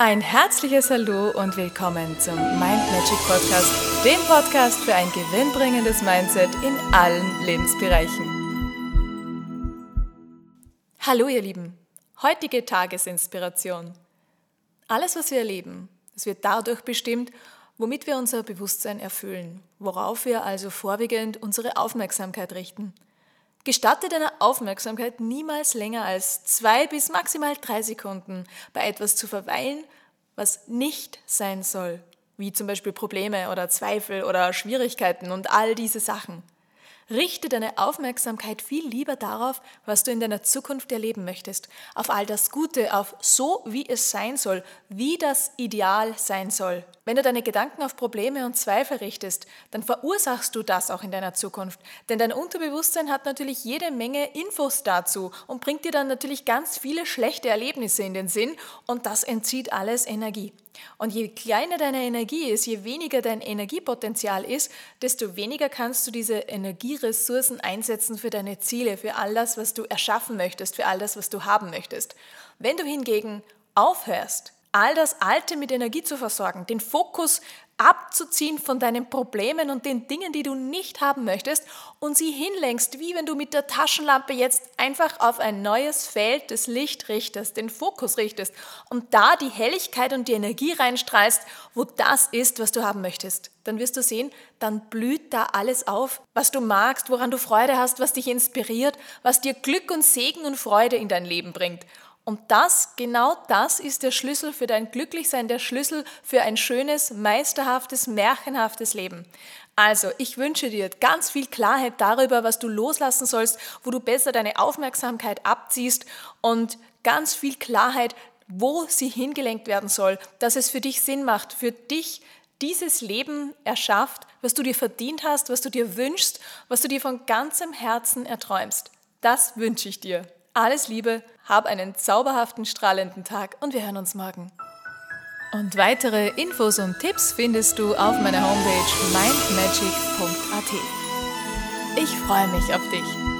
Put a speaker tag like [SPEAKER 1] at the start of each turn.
[SPEAKER 1] Ein herzliches Hallo und willkommen zum Mind Magic Podcast, dem Podcast für ein gewinnbringendes Mindset in allen Lebensbereichen. Hallo ihr Lieben, heutige Tagesinspiration. Alles, was wir erleben, es wird dadurch bestimmt, womit wir unser Bewusstsein erfüllen, worauf wir also vorwiegend unsere Aufmerksamkeit richten. Gestatte deiner Aufmerksamkeit niemals länger als zwei bis maximal drei Sekunden bei etwas zu verweilen, was nicht sein soll, wie zum Beispiel Probleme oder Zweifel oder Schwierigkeiten und all diese Sachen. Richte deine Aufmerksamkeit viel lieber darauf, was du in deiner Zukunft erleben möchtest, auf all das Gute, auf so, wie es sein soll, wie das Ideal sein soll. Wenn du deine Gedanken auf Probleme und Zweifel richtest, dann verursachst du das auch in deiner Zukunft. Denn dein Unterbewusstsein hat natürlich jede Menge Infos dazu und bringt dir dann natürlich ganz viele schlechte Erlebnisse in den Sinn und das entzieht alles Energie. Und je kleiner deine Energie ist, je weniger dein Energiepotenzial ist, desto weniger kannst du diese Energieressourcen einsetzen für deine Ziele, für all das, was du erschaffen möchtest, für all das, was du haben möchtest. Wenn du hingegen aufhörst, all das Alte mit Energie zu versorgen, den Fokus abzuziehen von deinen Problemen und den Dingen, die du nicht haben möchtest und sie hinlenkst, wie wenn du mit der Taschenlampe jetzt einfach auf ein neues Feld des Licht richtest, den Fokus richtest und da die Helligkeit und die Energie reinstrahlst, wo das ist, was du haben möchtest. Dann wirst du sehen, dann blüht da alles auf, was du magst, woran du Freude hast, was dich inspiriert, was dir Glück und Segen und Freude in dein Leben bringt. Und das, genau das ist der Schlüssel für dein Glücklichsein, der Schlüssel für ein schönes, meisterhaftes, märchenhaftes Leben. Also, ich wünsche dir ganz viel Klarheit darüber, was du loslassen sollst, wo du besser deine Aufmerksamkeit abziehst und ganz viel Klarheit, wo sie hingelenkt werden soll, dass es für dich Sinn macht, für dich dieses Leben erschafft, was du dir verdient hast, was du dir wünschst, was du dir von ganzem Herzen erträumst. Das wünsche ich dir. Alles Liebe, hab einen zauberhaften, strahlenden Tag und wir hören uns morgen. Und weitere Infos und Tipps findest du auf meiner Homepage mindmagic.at. Ich freue mich auf dich.